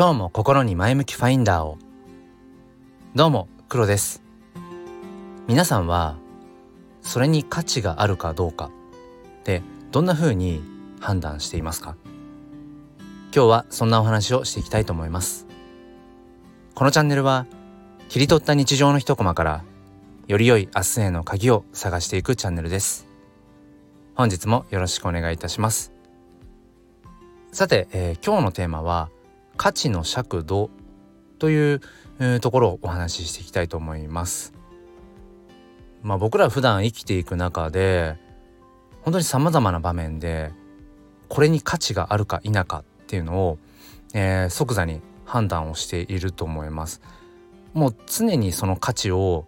今日も心に前向きファインダーを。どうも黒です。皆さんはそれに価値があるかどうかでどんな風に判断していますか？今日はそんなお話をしていきたいと思います。このチャンネルは切り取った日常の一コマからより良い明日への鍵を探していくチャンネルです。本日もよろしくお願いいたします。さて、えー、今日のテーマは価値の尺度という、ところをお話ししていきたいと思います。まあ、僕ら普段生きていく中で本当にさまざまな場面でこれに価値があるか否かっていうのを、えー、即座に判断をしていると思います。もう常にその価値を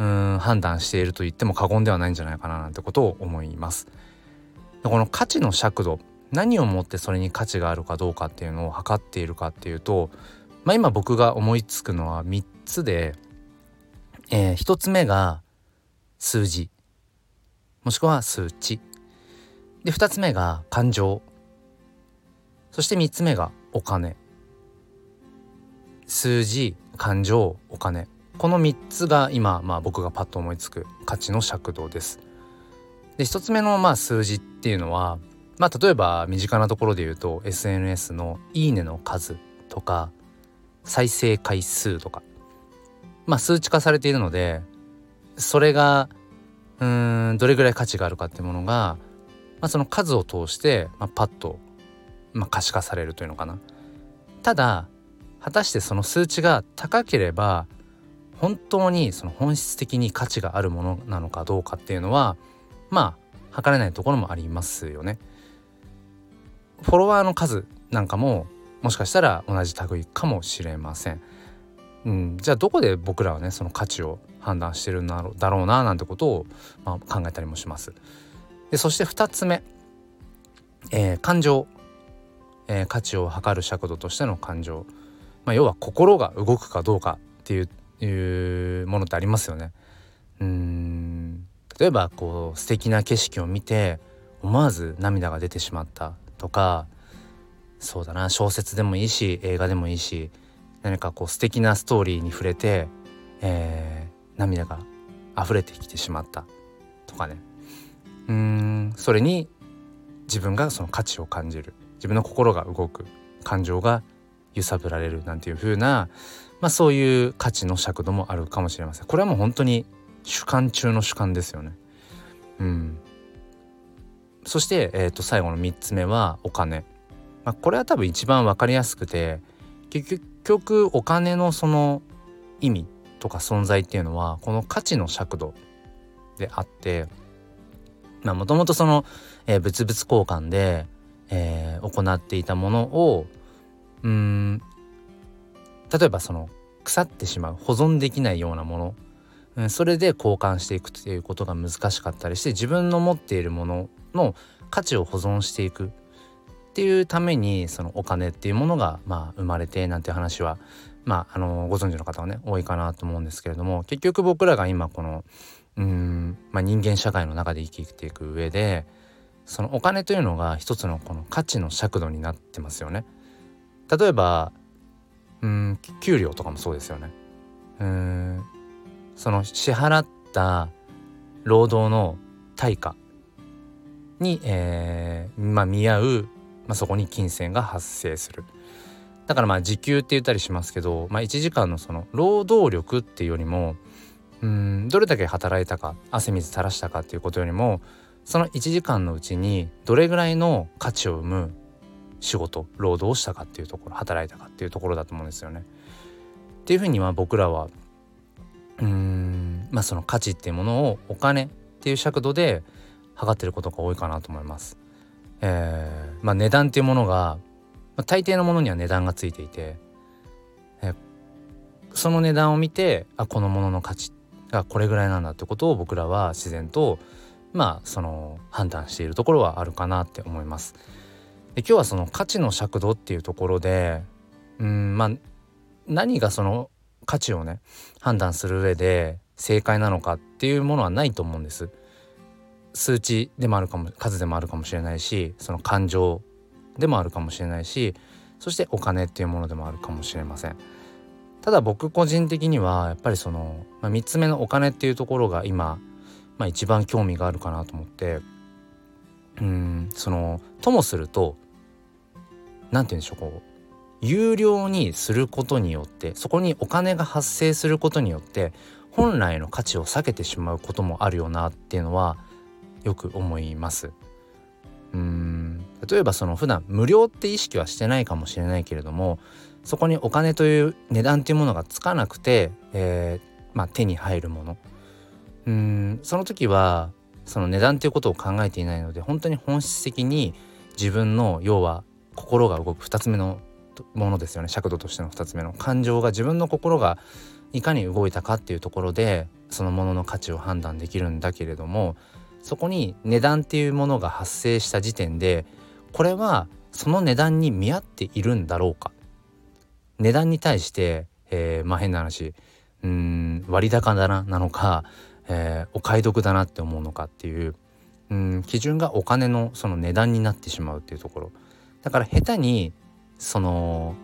うん判断していると言っても過言ではないんじゃないかななんてことを思います。この価値の尺度何をもってそれに価値があるかどうかっていうのを測っているかっていうと、まあ、今僕が思いつくのは3つで、えー、1つ目が数字もしくは数値。で2つ目が感情。そして3つ目がお金。数字感情お金。この3つが今、まあ、僕がパッと思いつく価値の尺度です。で1つ目のまあ数字っていうのはまあ例えば身近なところで言うと SNS の「いいね」の数とか再生回数とかまあ数値化されているのでそれがうんどれぐらい価値があるかっていうものが、まあ、その数を通して、まあ、パッと、まあ、可視化されるというのかな。ただ果たしてその数値が高ければ本当にその本質的に価値があるものなのかどうかっていうのはまあ測れないところもありますよね。フォロワーの数なんかももしかしたら同じ類かもしれません。うん、じゃあどこで僕らはねその価値を判断してるんだろうななんてことを、まあ、考えたりもします。でそして2つ目、えー、感情、えー、価値を測る尺度としての感情、まあ、要は心が動くかどうかっていういうものってありますよね。うん例えばこう素敵な景色を見て思わず涙が出てしまったとかそうだな小説でもいいし映画でもいいし何かこう素敵なストーリーに触れて、えー、涙が溢れてきてしまった。とかね。うんそれに自分がその価値を感じる。自分の心が動く。感情が揺さぶられる。なんていう風な、まあ、そういう価値の尺度もあるかもしれません。これはもう本当に主観中の主観ですよね。うん。そして、えー、と最後の3つ目はお金、まあ、これは多分一番分かりやすくて結局お金のその意味とか存在っていうのはこの価値の尺度であってまあもともとその、えー、物々交換で、えー、行っていたものをうん例えばその腐ってしまう保存できないようなものそれで交換していくっていうことが難しかったりして自分の持っているものの価値を保存していくっていうためにそのお金っていうものがまあ生まれてなんて話はまああのご存知の方はね多いかなと思うんですけれども結局僕らが今このうん、まあ、人間社会の中で生きていく上でそのお金というのが一つのこの価値の尺度になってますよね。例えばうん給料とかもそうですよね。うんその支払った労働の対価に、えー、まあ、見合う、まあ、そこに金銭が発生する。だからまあ時給って言ったりしますけど、まあ、1時間のその労働力っていうよりもうんどれだけ働いたか汗水垂らしたかっていうことよりもその1時間のうちにどれぐらいの価値を生む仕事労働をしたかっていうところ働いたかっていうところだと思うんですよね。っていうふうには僕らはうんまあその価値っていうものをお金っていう尺度で測ってることが多いかなと思います。えー、まあ、値段っていうものが、まあ、大抵のものには値段がついていて、えー、その値段を見てあこのものの価値がこれぐらいなんだってことを僕らは自然とまあその判断しているところはあるかなって思います。で今日はその価値の尺度っていうところでうんまあ何がその価値をね判断する上で正解なのかっていうものはないと思うんです。数値でもあるかも数でもあるかもしれないしその感情でもあるかもしれないしそしてお金っていうものでもあるかもしれません。ただ僕個人的にはやっぱりその、まあ、3つ目のお金っていうところが今、まあ、一番興味があるかなと思ってうんそのともすると何て言うんでしょうこう有料にすることによってそこにお金が発生することによって本来の価値を下げてしまうこともあるよなっていうのはよく思います。うん。例えばその普段無料って意識はしてないかもしれないけれどもそこにお金という値段っていうものがつかなくて、えー、まあ、手に入るもの。うん。その時はその値段っていうことを考えていないので本当に本質的に自分の要は心が動く2つ目のものですよね。尺度としての2つ目の。感情が自分の心がいかに動いたかっていうところでそのものの価値を判断できるんだけれどもそこに値段っていうものが発生した時点でこれはその値段に見合っているんだろうか。値段に対して、えー、まあ変な話うん割高だななのか、えー、お買い得だなって思うのかっていううん基準がお金のその値段になってしまうっていうところ。だから下手にその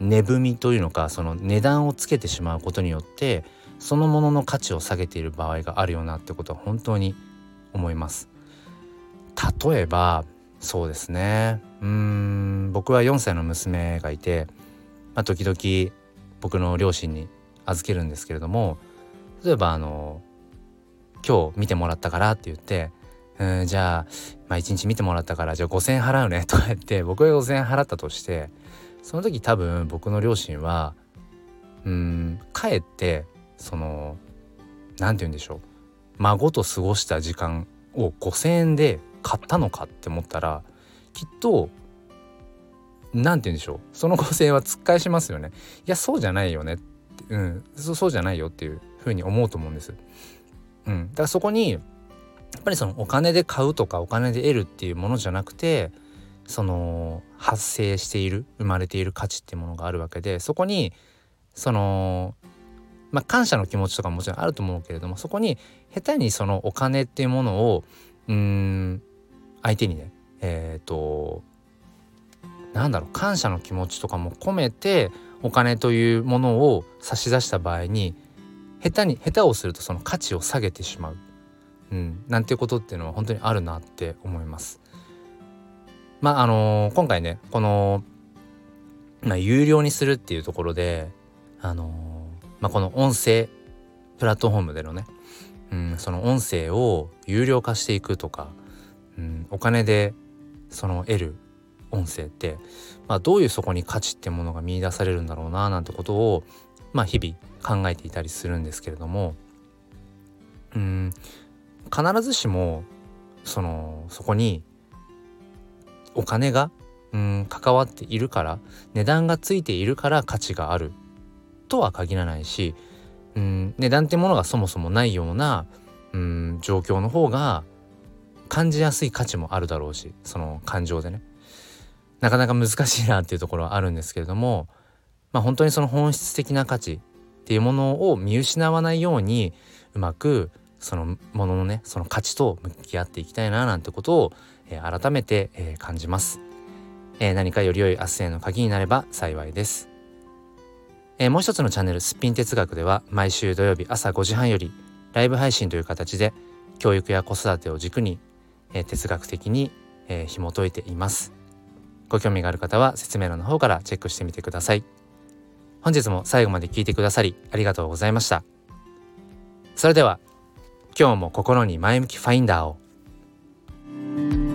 値踏みというのかその値段をつけてしまうことによってそのものの価値を下げている場合があるよなってことは本当に思います。例えばそうですね。うん僕は4歳の娘がいて、まあ、時々僕の両親に預けるんですけれども例えばあの今日見てもらったからって言ってうんじゃあ、まあ、1日見てもらったからじゃあ5,000円払うねとか言って僕が5,000円払ったとしてその時多分僕の両親はうんかえってその何て言うんでしょう。孫と過ごした時間を5,000円で買ったのかって思ったらきっと何て言うんでしょう。その5,000円は突っ返しますよね。いやそうじゃないよね。ってうん。そうじゃないよっていうふうに思うと思うんです。うん、だからそこにやっぱりそのお金で買うとかお金で得るっていうものじゃなくてその発生している生まれている価値っていうものがあるわけでそこにそのまあ感謝の気持ちとかももちろんあると思うけれどもそこに下手にそのお金っていうものをうん相手にねえっ、ー、となんだろう感謝の気持ちとかも込めてお金というものを差し出した場合に下手に下手をするとその価値を下げてしまう、うん、なんていうことっていうのは本当にあるなって思います。まああのー、今回ねこの、まあ、有料にするっていうところであのー、まあ、この音声プラットフォームでのね、うん、その音声を有料化していくとか、うん、お金でその得る音声って、まあ、どういうそこに価値ってものが見いだされるんだろうななんてことを、まあ、日々考えていたりするんですけれどもうん必ずしもそのそこにお金がうん関わっているから値段がついているから価値があるとは限らないしうん値段ってものがそもそもないようなうん状況の方が感じやすい価値もあるだろうしその感情でね。なかなか難しいなっていうところはあるんですけれどもまあ本当にその本質的な価値っていうものを見失わないようにうまくそのもののねその価値と向き合っていきたいななんてことを、えー、改めて、えー、感じます、えー、何かより良い明日への鍵になれば幸いです、えもう一つのチャンネルすっぴん哲学では毎週土曜日朝5時半よりライブ配信という形で教育や子育てを軸に、え哲学的に、え紐解いています。ご興味がある方は説明欄の方からチェックしてみてください。本日も最後まで聞いてくださりありがとうございました。それでは今日も心に前向きファインダーを。